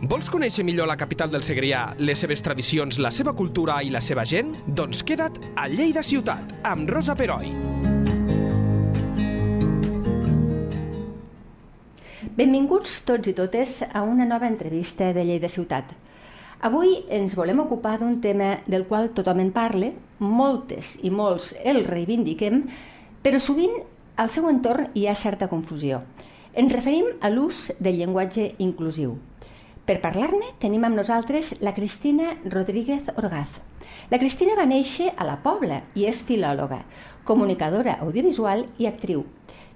Vols conèixer millor la capital del Segrià, les seves tradicions, la seva cultura i la seva gent? Doncs queda't a Lleida Ciutat, amb Rosa Peroi. Benvinguts tots i totes a una nova entrevista de Lleida Ciutat. Avui ens volem ocupar d'un tema del qual tothom en parla, moltes i molts el reivindiquem, però sovint al seu entorn hi ha certa confusió. Ens referim a l'ús del llenguatge inclusiu. Per parlar-ne tenim amb nosaltres la Cristina Rodríguez Orgaz. La Cristina va néixer a la Pobla i és filòloga, comunicadora audiovisual i actriu.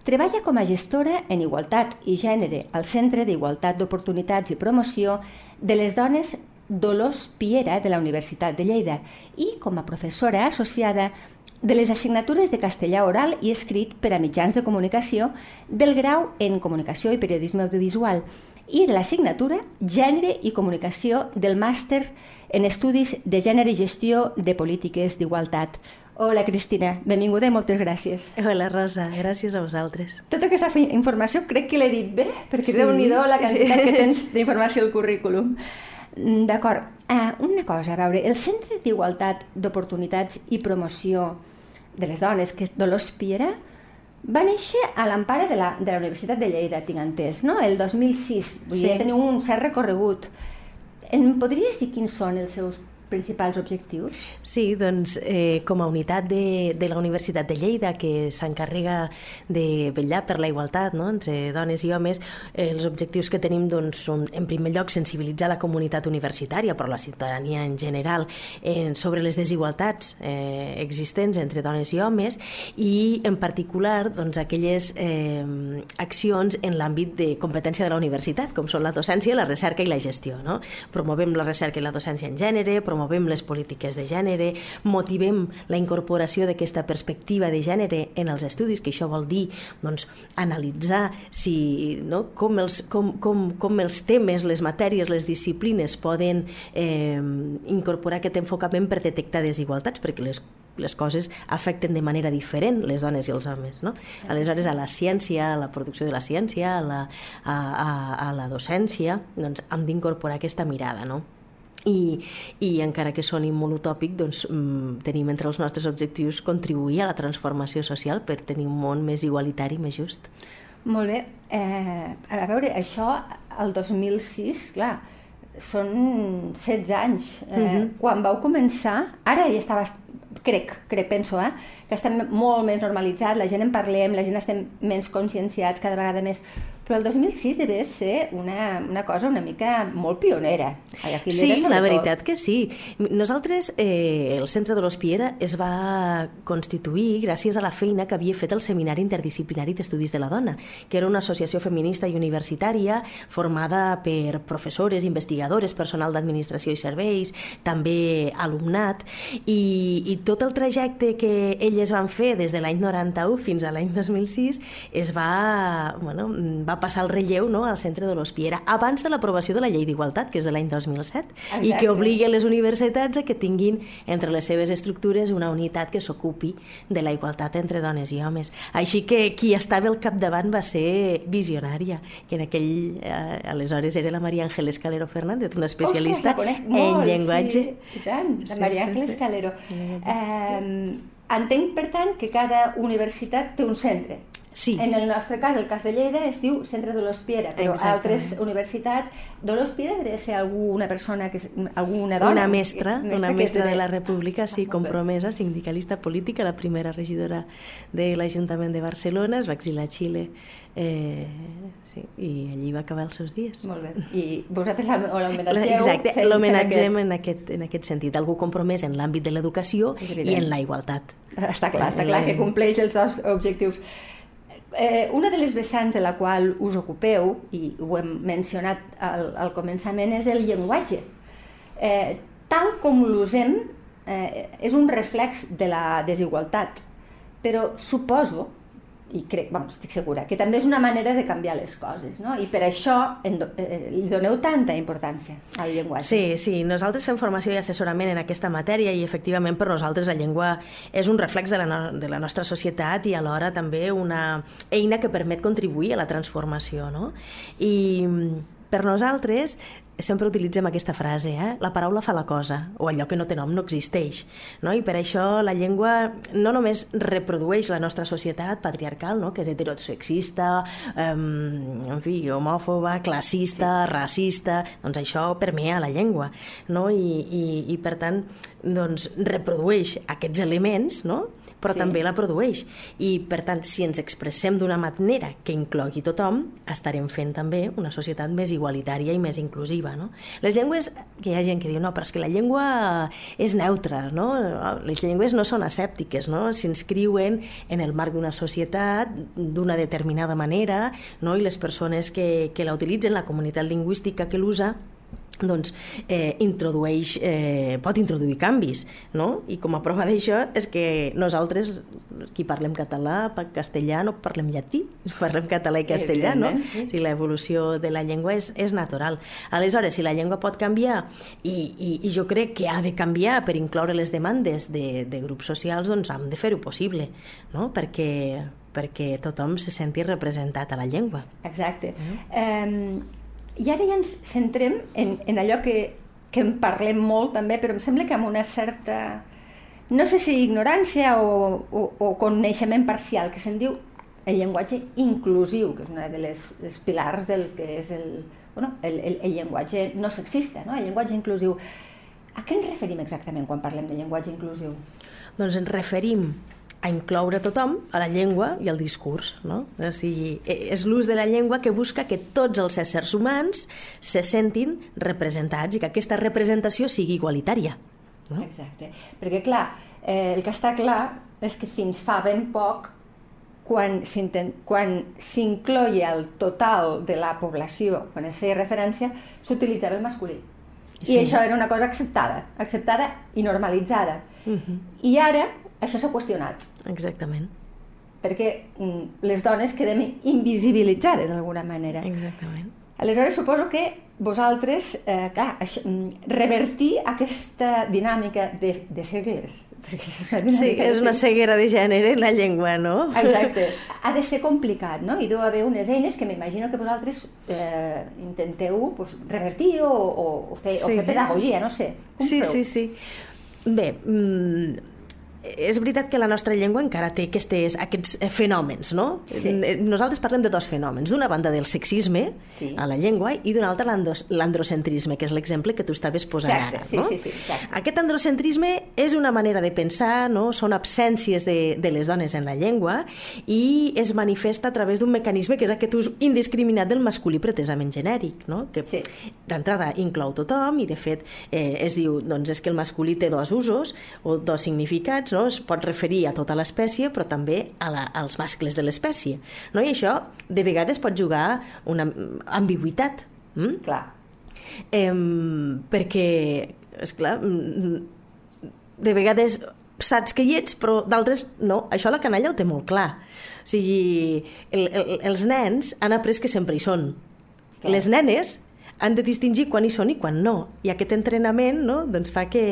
Treballa com a gestora en igualtat i gènere al Centre d'Igualtat d'Oportunitats i Promoció de les Dones Dolors Piera de la Universitat de Lleida i com a professora associada de les assignatures de castellà oral i escrit per a mitjans de comunicació del grau en Comunicació i Periodisme Audiovisual i de l'assignatura Gènere i Comunicació del màster en Estudis de Gènere i Gestió de Polítiques d'Igualtat. Hola, Cristina. Benvinguda i moltes gràcies. Hola, Rosa. Gràcies a vosaltres. Tota aquesta informació crec que l'he dit bé, perquè sí. déu nhi la quantitat que tens d'informació al currículum. Mm, d'acord. Uh, una cosa, a veure, el Centre d'Igualtat d'Oportunitats i Promoció de les Dones, que és Dolors Piera, va néixer a l'empara de, la, de la Universitat de Lleida, tinc entès, no? El 2006. Vull sí. dir, teniu un cert recorregut. Em podries dir quins són els seus principals objectius? Sí, doncs eh, com a unitat de, de la Universitat de Lleida que s'encarrega de vetllar per la igualtat no? entre dones i homes, eh, els objectius que tenim doncs, són en primer lloc sensibilitzar la comunitat universitària, però la ciutadania en general, eh, sobre les desigualtats eh, existents entre dones i homes i en particular doncs, aquelles eh, accions en l'àmbit de competència de la universitat, com són la docència, la recerca i la gestió. No? Promovem la recerca i la docència en gènere, promovem promovem les polítiques de gènere, motivem la incorporació d'aquesta perspectiva de gènere en els estudis, que això vol dir doncs, analitzar si, no, com, els, com, com, com els temes, les matèries, les disciplines poden eh, incorporar aquest enfocament per detectar desigualtats, perquè les les coses afecten de manera diferent les dones i els homes. No? Aleshores, a la ciència, a la producció de la ciència, a la, a, a, a la docència, doncs, hem d'incorporar aquesta mirada. No? I, i encara que soni molt utòpic, doncs, mm, tenim entre els nostres objectius contribuir a la transformació social per tenir un món més igualitari, més just. Molt bé. Eh, a veure, això, el 2006, clar, són 16 anys. Eh, uh -huh. Quan vau començar, ara ja estava, crec, crec, penso, eh, que està molt més normalitzat, la gent en parlem, la gent estem menys conscienciats, cada vegada més però el 2006 devia ser una, una cosa una mica molt pionera. Aquí sí, la veritat que sí. Nosaltres, eh, el Centre de l'Hospiera es va constituir gràcies a la feina que havia fet el Seminari Interdisciplinari d'Estudis de la Dona, que era una associació feminista i universitària formada per professores, investigadores, personal d'administració i serveis, també alumnat, i, i tot el trajecte que elles van fer des de l'any 91 fins a l'any 2006 es va, bueno, va va passar el relleu no, al centre de l'Hospiera abans de l'aprovació de la llei d'igualtat, que és de l'any 2007, Exacte. i que obligui les universitats a que tinguin entre les seves estructures una unitat que s'ocupi de la igualtat entre dones i homes. Així que qui estava al capdavant va ser visionària, que en aquell, eh, aleshores era la Maria Ángeles Calero Fernández, una especialista Ostres, en llenguatge. Sí, i tant, la Maria Ángeles sí, sí. Calero. Eh, entenc, per tant, que cada universitat té un centre Sí. En el nostre cas, el cas de Lleida, es diu Centre de l'Hospiera, però a altres universitats... De l'Hospiera deve ser alguna persona, que, alguna dona... Una mestra, que, una mestra de... de la República, sí, compromesa, sindicalista política, la primera regidora de l'Ajuntament de Barcelona, es va exilar a Xile Eh, sí, i allí va acabar els seus dies. Molt bé. I vosaltres l'homenatgeu... Exacte, l'homenatgem en, aquest, en aquest sentit. Algú compromès en l'àmbit de l'educació i en la igualtat. Està clar, està clar que compleix els dos objectius. Eh, una de les vessants de la qual us ocupeu, i ho hem mencionat al, al començament, és el llenguatge. Eh, tal com l'usem eh, és un reflex de la desigualtat, però suposo i crec, bueno, estic segura, que també és una manera de canviar les coses, no? I per això en, eh, li doneu tanta importància al llenguatge. Sí, sí, nosaltres fem formació i assessorament en aquesta matèria i efectivament per nosaltres la llengua és un reflex de la, no, de la nostra societat i alhora també una eina que permet contribuir a la transformació, no? I per nosaltres sempre utilitzem aquesta frase, eh? la paraula fa la cosa, o allò que no té nom no existeix. No? I per això la llengua no només reprodueix la nostra societat patriarcal, no? que és heterosexista, eh, en fi, homòfoba, classista, sí. racista, doncs això permea la llengua. No? I, i, I per tant, doncs, reprodueix aquests elements, no? però sí. també la produeix. I, per tant, si ens expressem d'una manera que inclogui tothom, estarem fent també una societat més igualitària i més inclusiva. No? Les llengües, que hi ha gent que diu, no, però és que la llengua és neutra, no? les llengües no són asèptiques, no? s'inscriuen en el marc d'una societat d'una determinada manera no? i les persones que, que la utilitzen, la comunitat lingüística que l'usa, doncs, eh, introdueix, eh, pot introduir canvis, no? I com a prova d'això és que nosaltres, qui parlem català, castellà, no parlem llatí, parlem català i castellà, no? Sí. Sigui, l'evolució de la llengua és, és natural. Aleshores, si la llengua pot canviar, i, i, i jo crec que ha de canviar per incloure les demandes de, de grups socials, doncs hem de fer-ho possible, no? Perquè, perquè tothom se senti representat a la llengua. Exacte. Mm -hmm. um i ara ja ens centrem en, en allò que, que en parlem molt també, però em sembla que amb una certa, no sé si ignorància o, o, o coneixement parcial, que se'n diu el llenguatge inclusiu, que és una de les, les pilars del que és el, bueno, el, el, el llenguatge no sexista, no? el llenguatge inclusiu. A què ens referim exactament quan parlem de llenguatge inclusiu? Doncs ens referim a incloure tothom a la llengua i al discurs. No? O sigui, e, és l'ús de la llengua que busca que tots els éssers humans se sentin representats i que aquesta representació sigui igualitària. No? Exacte. Perquè, clar, eh, el que està clar és que fins fa ben poc quan s'incloia el total de la població, quan es feia referència, s'utilitzava el masculí. Sí. I això era una cosa acceptada, acceptada i normalitzada. Uh mhm. -huh. I ara això s'ha qüestionat. Exactament. Perquè mm, les dones quedem invisibilitzades d'alguna manera. Exactament. Aleshores, suposo que vosaltres, eh, clar, això, mm, revertir aquesta dinàmica de, de ceguers, és sí, és una ceguera de gènere en la llengua, no? Exacte. Ha de ser complicat, no? I deu haver unes eines que m'imagino que vosaltres eh, intenteu pues, revertir o, o, o, fer, sí. o fer pedagogia, no sé. Com sí, feu? sí, sí. Bé, mmm, és veritat que la nostra llengua encara té aquestes, aquests eh, fenòmens, no? Sí. Eh, nosaltres parlem de dos fenòmens. D'una banda del sexisme sí. a la llengua i d'una altra l'androcentrisme, que és l'exemple que tu estaves posant exacte, ara. Sí, no? sí, sí, exacte. Aquest androcentrisme és una manera de pensar, no? són absències de, de les dones en la llengua i es manifesta a través d'un mecanisme que és aquest ús indiscriminat del masculí pretesament genèric, no? que sí. d'entrada inclou tothom i de fet eh, es diu doncs és que el masculí té dos usos o dos significats, no? es pot referir a tota l'espècie, però també a la, als mascles de l'espècie. No? I això, de vegades, pot jugar una ambigüitat. Mm? Clar. Eh, perquè, és clar, de vegades saps que hi ets, però d'altres no. Això la canalla ho té molt clar. O sigui, el, el, els nens han après que sempre hi són. Clar. Les nenes han de distingir quan hi són i quan no. I aquest entrenament no, doncs fa que,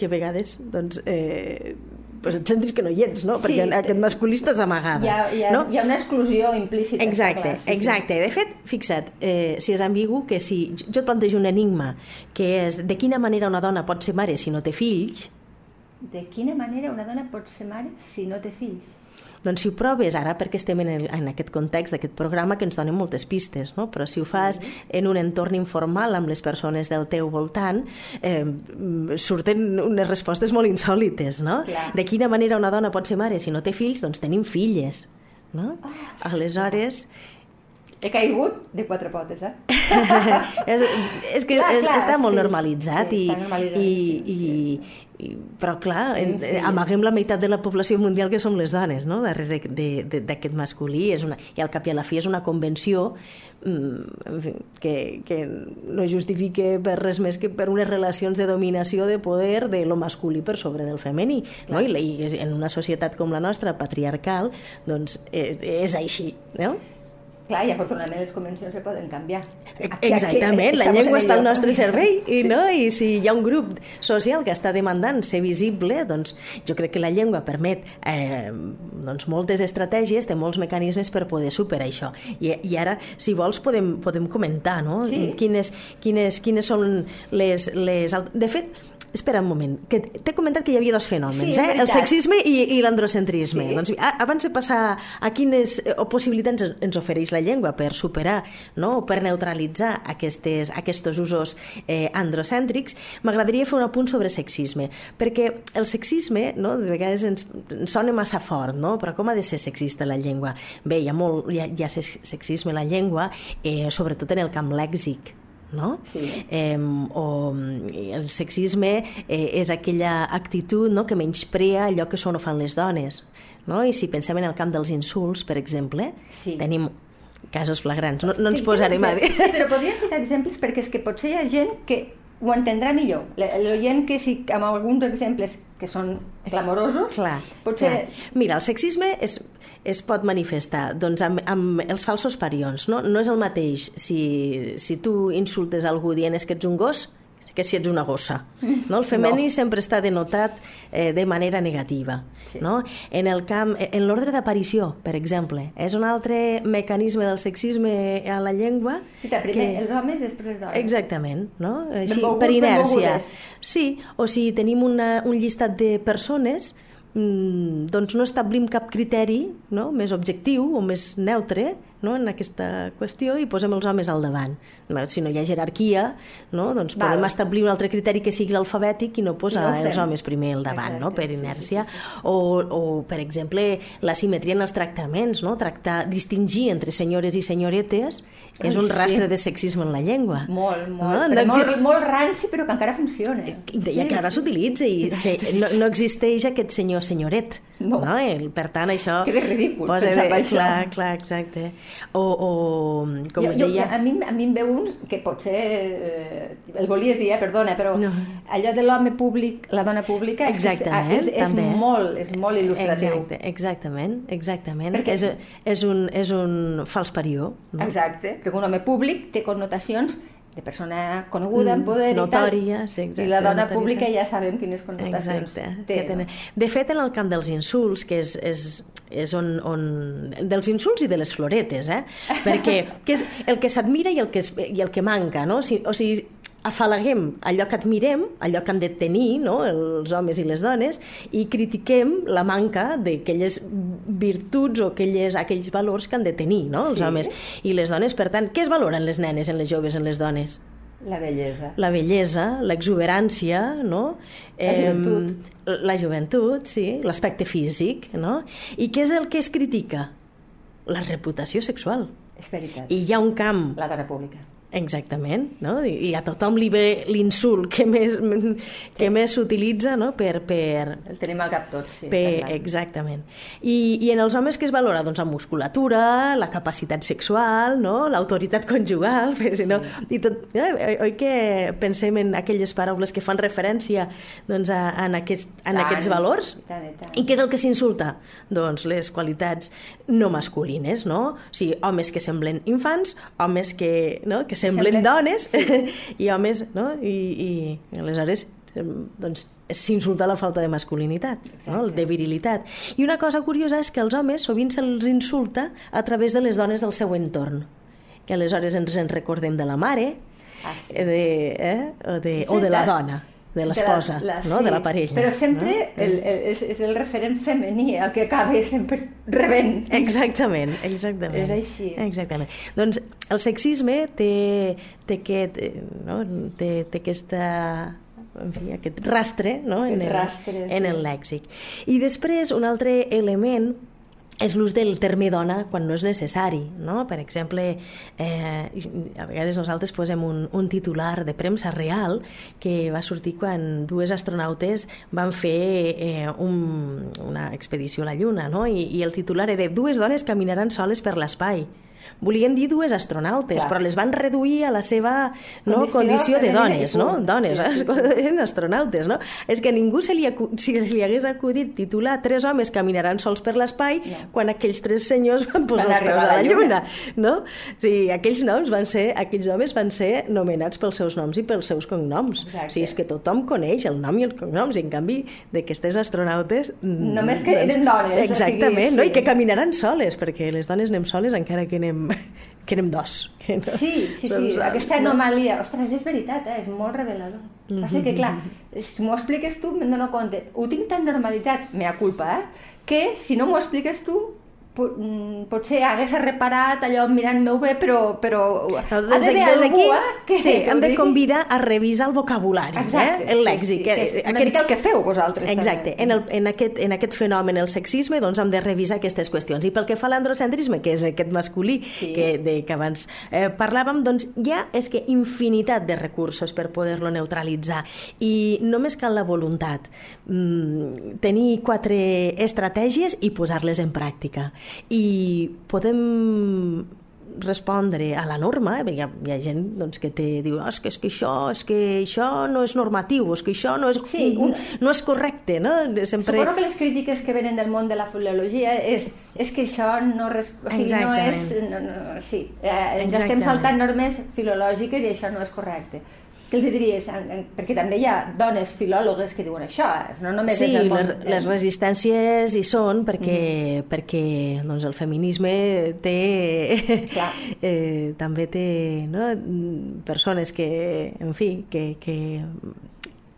que a vegades doncs, eh, pues et sentis que no hi ets, no? Sí, perquè aquest masculista és amagada. Hi ha, hi ha, no? hi ha una exclusió implícita. Exacte, clar, sí, exacte. Sí. De fet, fixa't, eh, si és ambigu, que si jo et plantejo un enigma, que és de quina manera una dona pot ser mare si no té fills... De quina manera una dona pot ser mare si no té fills? Doncs si ho proves ara, perquè estem en, el, en aquest context d'aquest programa que ens donen moltes pistes, no? però si ho fas en un entorn informal amb les persones del teu voltant, eh, surten unes respostes molt insòlites. No? Clar. De quina manera una dona pot ser mare si no té fills? Doncs tenim filles. No? Oh, Aleshores, he caigut de quatre potes, eh? és, és que clar, és, clar, està molt sí, normalitzat, sí, i, està normalitzat, i, sí, sí. i, però clar, en, amaguem la meitat de la població mundial que som les dones, no? darrere d'aquest masculí, és una, i al cap i a la fi és una convenció mm, en fi, que, que no justifique per res més que per unes relacions de dominació de poder de lo masculí per sobre del femení. No? I, I en una societat com la nostra, patriarcal, doncs és, eh, és així. No? Clar, i afortunadament les convencions se poden canviar. Aquí, Exactament, aquí, la llengua està al nostre servei i, sí. no? i si hi ha un grup social que està demandant ser visible, doncs jo crec que la llengua permet eh, doncs moltes estratègies, té molts mecanismes per poder superar això. I, i ara, si vols, podem, podem comentar no? sí. quines, quines, quines són les, les... De fet, Espera un moment, que t'he comentat que hi havia dos fenòmens, sí, eh? el sexisme i, i l'androcentrisme. Sí. Doncs, abans de passar a quines eh, possibilitats ens ofereix la llengua per superar no? per neutralitzar aquestes, aquests usos eh, androcèntrics, m'agradaria fer un apunt sobre sexisme, perquè el sexisme no? de vegades ens, ens sona massa fort, no? però com ha de ser sexista la llengua? Bé, hi ha, molt, hi ha, hi ha sexisme a la llengua, eh, sobretot en el camp lèxic, no? Sí. Eh, o el sexisme eh, és aquella actitud no, que menysprea allò que són o fan les dones. No? I si pensem en el camp dels insults, per exemple, sí. tenim casos flagrants. No, no ens sí, posarem a dir. Sí, però podríem ficar exemples perquè és que potser hi ha gent que ho entendrà millor. L'oient que si amb alguns exemples que són clamorosos, clar, potser... Clar. Mira, el sexisme és, es pot manifestar doncs, amb, amb els falsos parions. No? no és el mateix si, si tu insultes algú dient que ets un gos que si ets una gossa. No? El femení no. sempre està denotat eh, de manera negativa. Sí. No? En el camp, en l'ordre d'aparició, per exemple, és un altre mecanisme del sexisme a la llengua. I primer que... els homes, després dones. Exactament, no? Així, benvolguts, per inèrcia. Sí, o si tenim una, un llistat de persones mm, doncs no establim cap criteri no? més objectiu o més neutre no? en aquesta qüestió i posem els homes al davant. Si no hi ha jerarquia, no? doncs Val. podem establir un altre criteri que sigui l'alfabètic i no posar no els homes primer al davant, Exacte, no? per inèrcia. Sí, sí, sí. O, o, per exemple, la simetria en els tractaments, no? tractar, distingir entre senyores i senyoretes és un rastre sí. de sexisme en la llengua. Molt, molt. No? No molt, molt ranci, però que encara funciona. I, i sí. encara s'utilitza i se, no, no existeix aquest senyor-senyoret. No. no? I, per tant, això... Que és ridícul, posa això. Clar, clar, exacte. O, o com jo, deia... Jo, a, mi, a mi em ve un que potser... Eh, el volies dir, eh, perdona, però no. allò de l'home públic, la dona pública, Exactament, és, és, és, molt, és molt il·lustratiu. Exacte, exactament, exactament. Perquè... És, és, un, és un fals parió. No? Exacte, perquè un home públic té connotacions de persona coneguda, en poder notòria, i tal. Sí, exacte, I la dona notòria. pública ja sabem quines connotacions exacte, té. No? De fet, en el camp dels insults, que és, és, és on, on... dels insults i de les floretes, eh? Perquè que és el que s'admira i, el que es, i el que manca, no? O sigui, o sigui afalaguem allò que admirem, allò que han de tenir no? els homes i les dones, i critiquem la manca d'aquelles virtuts o aquelles, aquells valors que han de tenir no? els sí. homes i les dones. Per tant, què es valoren les nenes, en les joves, en les dones? La bellesa. La bellesa, l'exuberància, no? La joventut. Eh, la joventut, sí, l'aspecte físic, no? I què és el que es critica? La reputació sexual. És veritat. I hi ha un camp... La dona pública Exactament, no? I a tothom li ve l'insult que més, que sí. més s'utilitza no? per, per... El tenim al cap tots, sí. Per, exactament. I, I en els homes que es valora? Doncs la musculatura, la capacitat sexual, no? l'autoritat conjugal, sí. si no, i tot, eh, oi que pensem en aquelles paraules que fan referència doncs, a, en, aquest, en tant, aquests valors? Tant, tant. I què és el que s'insulta? Doncs les qualitats no masculines, no? O sigui, homes que semblen infants, homes que, no? que semblen dones sí. i homes, no? I, i aleshores doncs s'insulta la falta de masculinitat, no? de virilitat. I una cosa curiosa és que els homes sovint se'ls insulta a través de les dones del seu entorn, que aleshores ens en recordem de la mare, ah, sí. de, eh? o, de, o de la dona de l'esposa, no? Sí, de la parella. Però sempre no? el, el, és, és el referent femení el que acaba sempre rebent. Exactament, exactament. És així. Exactament. Doncs el sexisme té, té, aquest, no? té, té aquesta en fi, aquest rastre no? en, el, rastre, en sí. el lèxic. I després, un altre element és l'ús del terme dona quan no és necessari. No? Per exemple, eh, a vegades nosaltres posem un, un titular de premsa real que va sortir quan dues astronautes van fer eh, un, una expedició a la Lluna, no? I, i el titular era dues dones caminaran soles per l'espai volien dir dues astronautes, Clar. però les van reduir a la seva no, Condició condició de dones, no? Dones, Sí, sí, sí, eren astronautes, no? És que a ningú se li, acu si li hagués acudit titular Tres homes caminaran sols per l'espai No. quan aquells tres senyors van posar Van els peus a la lluna, no? Sí, aquells noms van ser, aquells homes van ser nomenats pels seus noms i pels seus cognoms. Exacte. O sigui, és que tothom coneix el nom i els cognoms, i en canvi d'aquestes astronautes... mm, Només que eren dones, o sigui, Exactament, no? sí. I que caminaran soles, perquè les dones anem soles encara que anem, que anem dos. Que no, Sí, sí, sí, Doncs, aquesta no? anomalia, ostres, és veritat, eh? és molt revelador. Mm -hmm. Passa que, clar, si m'ho expliques tu, me'n dono compte. Ho tinc tan normalitzat, mea culpa, eh? que si no m'ho expliques tu, potser hagués reparat allò mirant-me bé, però, però No, ha des- d'haver des algú d'aquí, eh, que sí, que hem de convidar a revisar el vocabulari, Exacte, eh? el sí, lèxic. sí, que és eh, una mica el que feu vosaltres, Exacte, també. en, el, en, aquest, en aquest fenomen, el sexisme, doncs hem de revisar aquestes qüestions. I pel que fa a l'androcentrisme, que és aquest masculí Sí. que, de, que abans eh, parlàvem, doncs ha és que infinitat de recursos per poder-lo neutralitzar i només cal la voluntat mm, tenir quatre estratègies i posar-les en pràctica i podem respondre a la norma, eh? hi ha, hi ha gent doncs, que te diu oh, és, que, és que això és que això no és normatiu, és que això no és, Sí, un- no és correcte, no? Sempre... Suposo que les crítiques que venen del món de la filologia és, és que això no, res, o sigui, no és... No, no, sí, eh, ens estem Exactament. saltant normes filològiques i això no és correcte. Què els diries? Perquè també hi ha dones filòlogues que diuen això, eh? no només Sí, és el les, les resistències hi són perquè, mm. perquè doncs, el feminisme té... Clar. eh, també té no? persones que, en fi, que, que,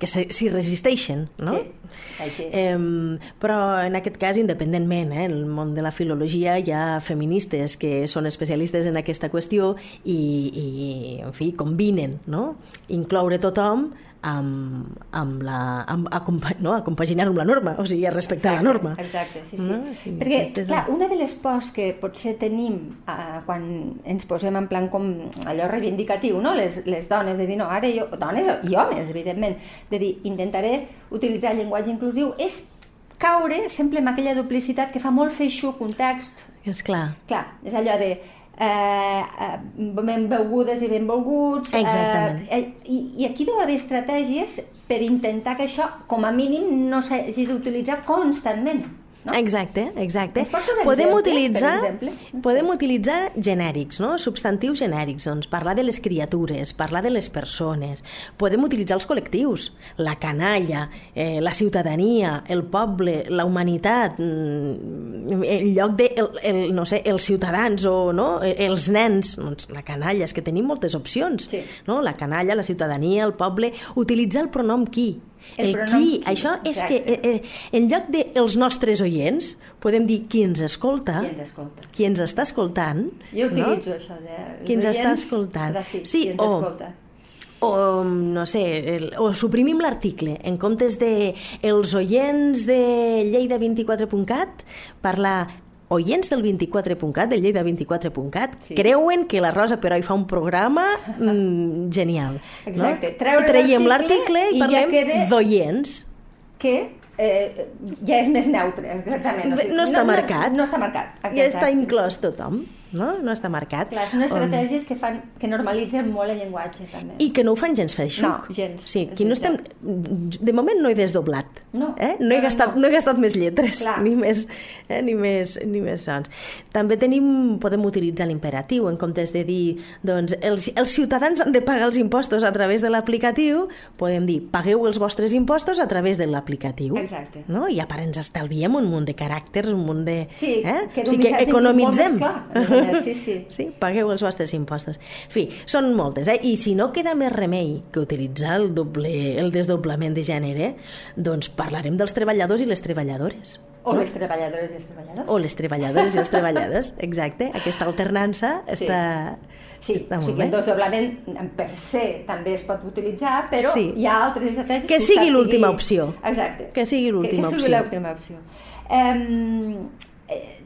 que s'hi resisteixen, no? Sí, així. Eh, però en aquest cas, independentment, eh, el món de la filologia hi ha feministes que són especialistes en aquesta qüestió i, i en fi, combinen, no? Incloure tothom amb, amb la, amb, acompa, no? a compaginar-ho amb la norma, o sigui, a respectar la norma. Exacte, sí, sí. No? Sí, Perquè, és clar, una de les pors que potser tenim eh, quan ens posem en plan com allò reivindicatiu, no? les, les dones, de dir, no, ara jo, dones i homes, evidentment, de dir, intentaré utilitzar el llenguatge inclusiu, és caure sempre en aquella duplicitat que fa molt feixuc un text. És clar. Clar, és allò de eh, eh, benvolgudes i benvolguts. Exactament. Eh, eh, i, I aquí deu haver estratègies per intentar que això, com a mínim, no s'hagi d'utilitzar constantment. No? Exacte, exacte. Podem exemples, utilitzar, podem utilitzar genèrics, no? substantius genèrics, doncs parlar de les criatures, parlar de les persones. Podem utilitzar els col·lectius, la canalla, eh, la ciutadania, el poble, la humanitat, mm, en lloc de, el, el, no sé, els ciutadans o no? Eh, els nens, doncs la canalla, és que tenim moltes opcions. Sí. No? La canalla, la ciutadania, el poble, utilitzar el pronom qui. El El, qui, qui, això és exacte. que eh, eh, en lloc de els nostres oients, podem dir qui ens escolta, Qui ens escolta. qui ens està escoltant, Jo utilitzo això de... Qui ens està escoltant. Sí, Sí, qui ens o- escolta. o, no sé, el, o suprimim l'article, en comptes de els oients de lleida24.cat, parlar oients del 24.cat, de lleida24.cat, Sí. creuen que la Rosa Peroi fa un programa mm, genial. Exacte, no? treure I traiem l'article i, i ja parlem queda- d'oients. que eh, ja és més neutre, exactament. Bé, no està marcat. No, no està marcat. Ja està inclòs tothom, no? No està marcat. Clar, són estratègies que, fan, que normalitzen molt el llenguatge, també. I que no ho fan gens feixuc. No, gens, Sí, aquí no estem... De moment no he desdoblat. No, eh? no, he no, gastat, no. no he gastat més lletres, Clar. ni més, eh? ni, més, ni més sons. També tenim, podem utilitzar l'imperatiu en comptes de dir doncs, els, els ciutadans han de pagar els impostos a través de l'aplicatiu, podem dir pagueu els vostres impostos a través de l'aplicatiu. Exacte. No? I a part ens estalviem un munt de caràcters, un munt de... Sí, eh? que o sigui que economitzem. clar, sí, sí. Sí, pagueu els vostres impostos. En fi, són moltes, eh? I si no queda més remei que utilitzar el, doble, el desdoblament de gènere, doncs parlarem dels treballadors i les treballadores. O les treballadores i els treballadors. O les treballadores i els treballadors, exacte. Aquesta alternança Sí. està, Sí, està o molt sigui, el bé. desdoblament per se també es pot utilitzar, però Sí. hi ha altres estratègies... Que sigui l'última opció. Exacte. Que sigui l'última que, que opció. sigui l'última opció. Um, eh,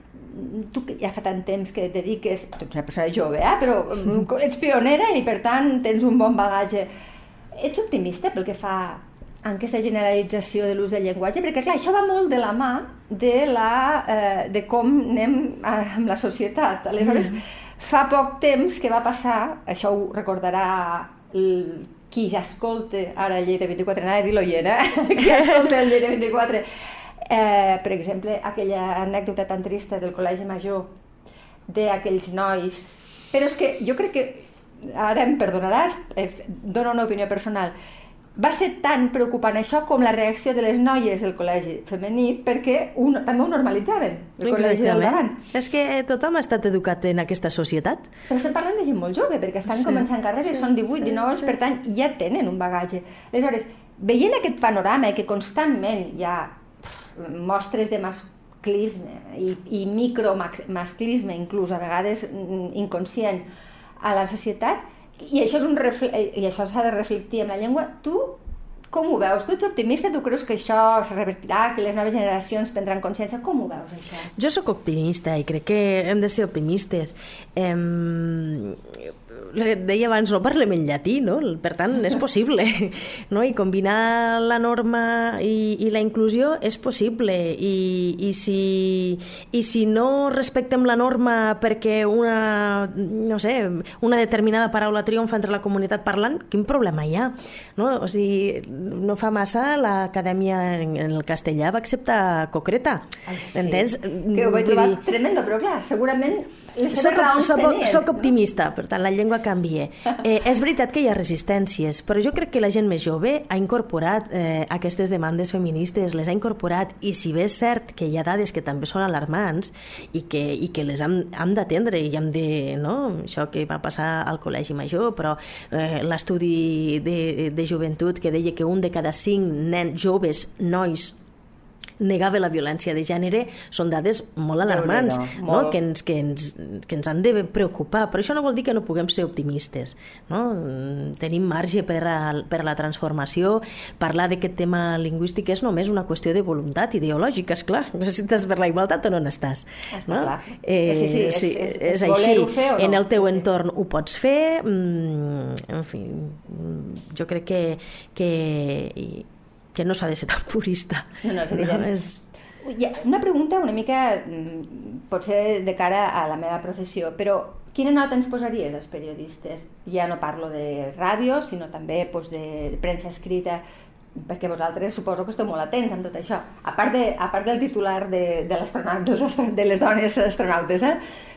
tu que ja fa tant temps que et dediques, tu ets una persona jove, eh? però mm, ets pionera i per tant tens un bon bagatge. Ets optimista pel que fa a aquesta generalització de l'ús del llenguatge? Perquè clar, això va molt de la mà de, la, eh, de com anem amb la societat. Aleshores, fa poc temps que va passar, això ho recordarà el, qui escolta ara Lleida 24, anava a dir l'oient, eh? qui escolta el Lleida 24, eh, per exemple, aquella anècdota tan trista del col·legi major, d'aquells nois... Però és que jo crec que, ara em perdonaràs, eh, dono una opinió personal, va ser tan preocupant això com la reacció de les noies del col·legi femení perquè un, també ho normalitzaven, el col·legi del davant. És que tothom ha estat educat en aquesta societat. Però estem parlant de gent molt jove, perquè estan sí, començant carreres, sí, són 18, sí, 19 anys, sí. per tant ja tenen un bagatge. Aleshores, veient aquest panorama que constantment hi ha mostres de masclisme i, i micromasclisme, inclús a vegades mm, inconscient, a la societat, i això és un i això s'ha de reflectir en la llengua, tu com ho veus? Tu ets optimista? Tu creus que això es revertirà, que les noves generacions prendran consciència? Com ho veus, això? Jo sóc optimista i crec que hem de ser optimistes. Eh, deia abans, no parlem en llatí, no? Per tant, és possible, no? I combinar la norma i, i la inclusió és possible. I, i, si, I si no respectem la norma perquè una, no sé, una determinada paraula triomfa entre la comunitat parlant, quin problema hi ha? No? O sigui, no fa massa l'acadèmia en el castellà va acceptar Concreta. Ai, sí. Entens? Que ho vaig trobar dir... tremendo, però clar, segurament soc, soc, soc optimista, per tant, la llengua canvia. Eh, és veritat que hi ha resistències, però jo crec que la gent més jove ha incorporat eh, aquestes demandes feministes, les ha incorporat, i si bé és cert que hi ha dades que també són alarmants i que, i que les hem, hem d'atendre i hem de... No? Això que va passar al col·legi major, però eh, l'estudi de, de joventut que deia que un de cada cinc nens joves, nois, negava la violència de gènere són dades molt alarmants, no? Molt... Que, ens, que, ens, que ens han de preocupar, però això no vol dir que no puguem ser optimistes. No? Tenim marge per a, per a la transformació, parlar d'aquest tema lingüístic és només una qüestió de voluntat ideològica, és clar, necessites per la igualtat o no n'estàs. No? Eh, sí, sí, és, sí, és, és, és així. No? En el teu entorn ho pots fer, mm, en fi, mm, jo crec que, que que no s'ha de ser tan purista. No, no, és evident. No, és... Una pregunta una mica, mm, potser de cara a la meva professió, però quina nota ens posaries als periodistes? Ja no parlo de ràdio, sinó també doncs, de, premsa escrita, perquè vosaltres suposo que esteu molt atents amb tot això. A part, de, a part del titular de, de, de les dones astronautes, eh?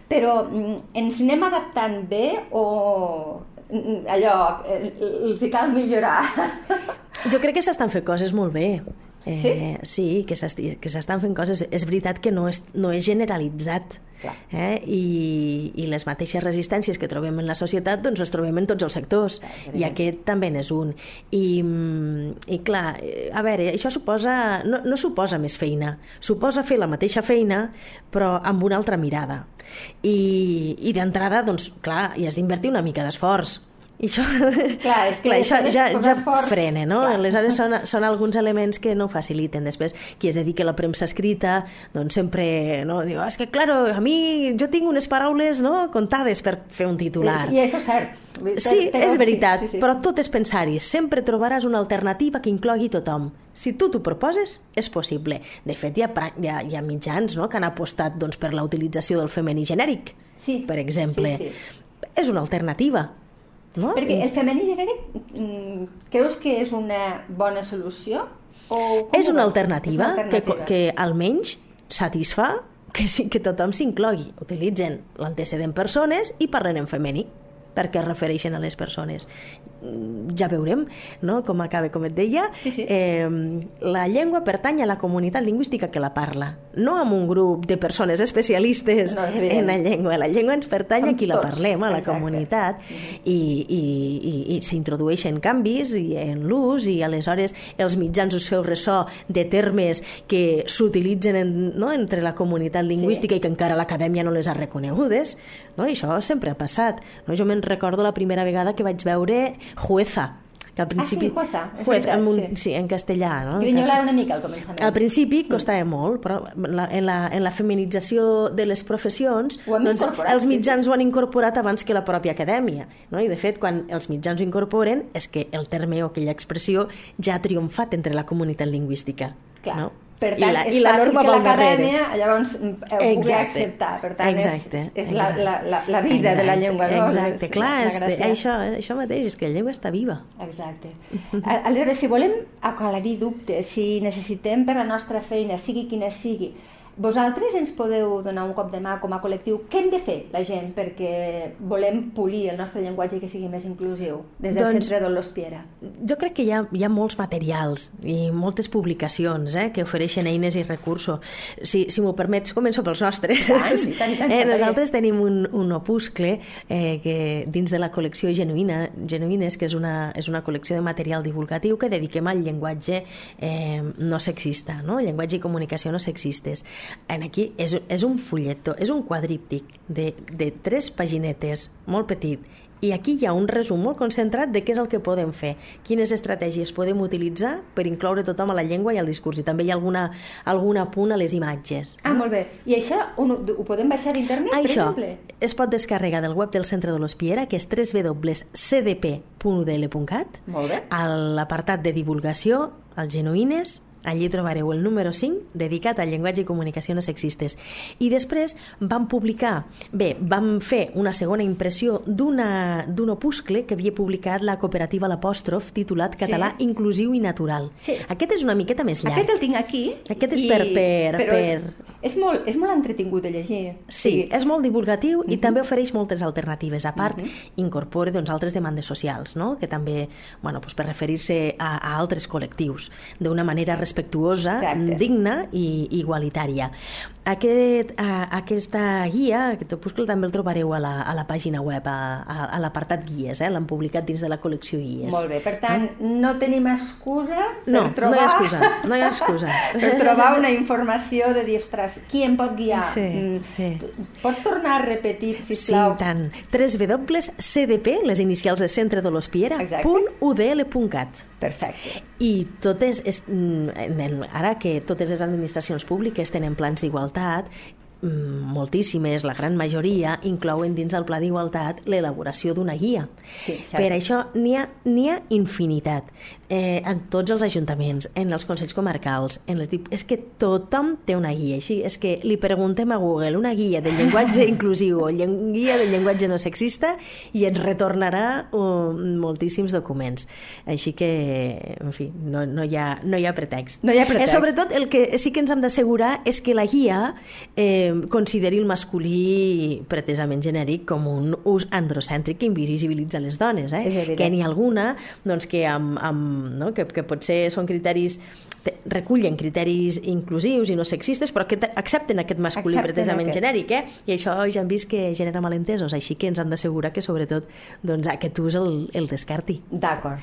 però mm, ens anem adaptant bé o mm, allò, els hi cal millorar? Jo crec que s'estan fent coses molt bé. Eh, sí? Sí, que s'estan fent coses. És veritat que no és, no és generalitzat. Eh? I, I les mateixes resistències que trobem en la societat doncs les trobem en tots els sectors clar, i aquest també n'és un I, i clar, a veure això suposa, no, no suposa més feina suposa fer la mateixa feina però amb una altra mirada i, i d'entrada doncs clar, hi has d'invertir una mica d'esforç i això, clar, és que clar, això ja, ja frena, no? Clar. Aleshores són, són alguns elements que no faciliten. Després, qui es dedica a la premsa escrita, doncs sempre no? diu, és que, claro, a mi jo tinc unes paraules no? comptades per fer un titular. I, i això és cert. Sí, és veritat, sí, sí. però tot és pensar-hi. Sempre trobaràs una alternativa que inclogui tothom. Si tu t'ho proposes, és possible. De fet, hi ha, hi ha, hi ha mitjans no? que han apostat doncs, per la utilització del femení genèric, sí. per exemple. Sí, sí. És una alternativa no? Perquè el femení genèric mm, creus que és una bona solució? O és una alternativa, una alternativa que, que almenys satisfà que, sí, que tothom s'inclogui. Utilitzen l'antecedent persones i parlen en femení perquè es refereixen a les persones. Mm, ja veurem no? com acaba, com et deia. Sí, sí. Eh, la llengua pertany a la comunitat lingüística que la parla, no a un grup de persones especialistes no, en la llengua. La llengua ens pertany Som a qui tots. la parlem, a la Exacte. comunitat, i, i, i, i s'introdueixen canvis i en l'ús i aleshores els mitjans us feu ressò de termes que s'utilitzen en, no? entre la comunitat lingüística sí. i que encara l'acadèmia no les ha reconegudes. No? I això sempre ha passat. No? Jo me'n recordo la primera vegada que vaig veure Jueza, que al principi... Ah, sí, jueza. Juez, veritat, en, un, sí. sí, en castellà. No? Grinyolar una mica al començament. Al principi costava mm. molt, però la, en, la, en la feminització de les professions doncs, els mitjans ho han incorporat abans que la pròpia acadèmia. No? I de fet, quan els mitjans ho incorporen és que el terme o aquella expressió ja ha triomfat entre la comunitat lingüística. Clar. No? Per tant, I la, és i la norma que l'acadèmia llavors ho pugui Exacte. acceptar. Per tant, Exacte, és, és la, exacte. la, la, la vida de la Exacte, llengua, no? Exacte, És clar, la, és, això, això mateix, és que la llengua està viva. Exacte. Aleshores, si volem aclarir dubtes, si necessitem per la nostra feina, sigui quina sigui, vosaltres ens podeu donar un cop de mà com a col·lectiu? Què hem de fer, la gent, perquè volem polir el nostre llenguatge i que sigui més inclusiu des del Doncs- Centre Dolors Piera? Jo crec que hi ha, hi ha molts materials i moltes publicacions eh, que ofereixen eines i recursos. Si, si m'ho permets, començo pels nostres. I tant, i tant, i tant, eh, nosaltres tenim un, un opuscle eh, que dins de la col·lecció Genuïna, Genuïnes, que és una, és una col·lecció de material divulgatiu que dediquem al llenguatge eh, no sexista, no? llenguatge i comunicació no sexistes. En aquí és, és un fulletó, és un quadríptic de, de tres paginetes, molt petit, i aquí hi ha un resum molt concentrat de què és el que podem fer, quines estratègies podem utilitzar per incloure tothom a la llengua i al discurs. I també hi ha alguna, algun apunt a les imatges. Ah, molt bé. I això ho, ho podem baixar d'internet, per Això exemple? es pot descarregar del web del Centre de l'Hospiera, que és www.cdp.udl.cat. Molt bé. A l'apartat de divulgació, al Genuïnes, allí trobareu el número 5 dedicat al llenguatge i comunicació no sexistes. I després vam publicar, bé, vam fer una segona impressió d'un opuscle que havia publicat la cooperativa L'Apòstrof titulat Català Sí. inclusiu i natural. Sí. Aquest és una miqueta més llarg. Aquest el tinc aquí. Aquest és per- per- però És, per- és, molt, és molt entretingut de llegir. Sí, és molt divulgatiu Mhm. i també ofereix moltes alternatives. A part, incorpora doncs, altres demandes socials, no? que també, bueno, doncs, per referir-se a, a altres col·lectius d'una manera respectuosa, Exacte. digna i igualitària. Aquest, a, aquesta guia, aquest opuscle, també el trobareu a la, a la pàgina web, a, a, a l'apartat guies, eh? l'han publicat dins de la col·lecció guies. Molt bé, per tant, no tenim excusa per No, trobar... no hi ha excusa, no hi ha excusa. per trobar una informació de dir, ostres, qui em pot guiar? Sí, Mm, sí. Pots tornar a repetir, Sí, sisplau? i tant. www.cdp, les inicials de Centre de l'Hospiera, Exacte. punt udl.cat. Perfecte. I totes, és, mm, ara que totes les administracions públiques tenen plans d'igualtat, mm, moltíssimes, la gran majoria, inclouen dins el pla d'igualtat l'elaboració d'una guia. Sí, cert. per això n'hi ha, ha infinitat. Eh, en tots els ajuntaments, en els consells comarcals, en les, és que tothom té una guia. Així, és que li preguntem a Google una guia del llenguatge inclusiu o llen- guia del llenguatge no sexista i ens retornarà uh, moltíssims documents. Així que, en fi, no, no, hi, ha, no hi ha pretext. No hi ha pretext. Eh, sobretot el que sí que ens hem d'assegurar és que la guia eh, consideri el masculí pretesament genèric com un ús androcèntric que invisibilitza les dones. Eh? Que n'hi ha alguna doncs, que, amb, amb, no? que, que potser són criteris te- recullen criteris inclusius i no sexistes, però que te- accepten aquest masculí Accepten pretesament aquest. genèric, eh? i això ja hem vist que genera malentesos, així que ens han d'assegurar que sobretot doncs, aquest ús el, el descarti. D'acord.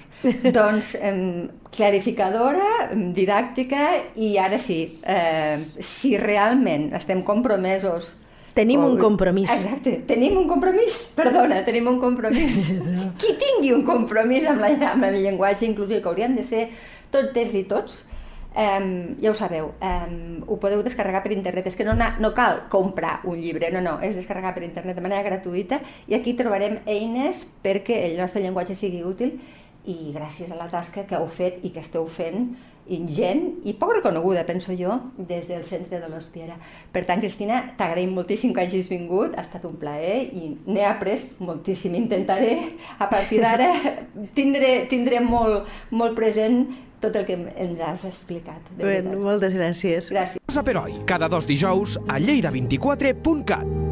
doncs, em, clarificadora, didàctica i ara sí, eh, si realment estem compromesos Tenim o- un compromís. Exacte, tenim un compromís, perdona, tenim un compromís. Qui tingui un compromís amb, la, amb el llenguatge inclusiu, que haurien de ser totes i tots, Um, ja ho sabeu, um, ho podeu descarregar per internet, és que no, no cal comprar un llibre, no, no, és descarregar per internet de manera gratuïta i aquí trobarem eines perquè el nostre llenguatge sigui útil i gràcies a la tasca que heu fet i que esteu fent ingent i poc reconeguda, penso jo, des del centre de l'Hospiera. Per tant, Cristina, t'agraïm moltíssim que hagis vingut, ha estat un plaer i n'he après moltíssim. Intentaré, a partir d'ara, tindré, tindré molt, molt present tot el que ens has explicat. De Bueno, veritat. moltes gràcies. Gràcies. Casa per Oi, cada dos dijous a lleida24.cat.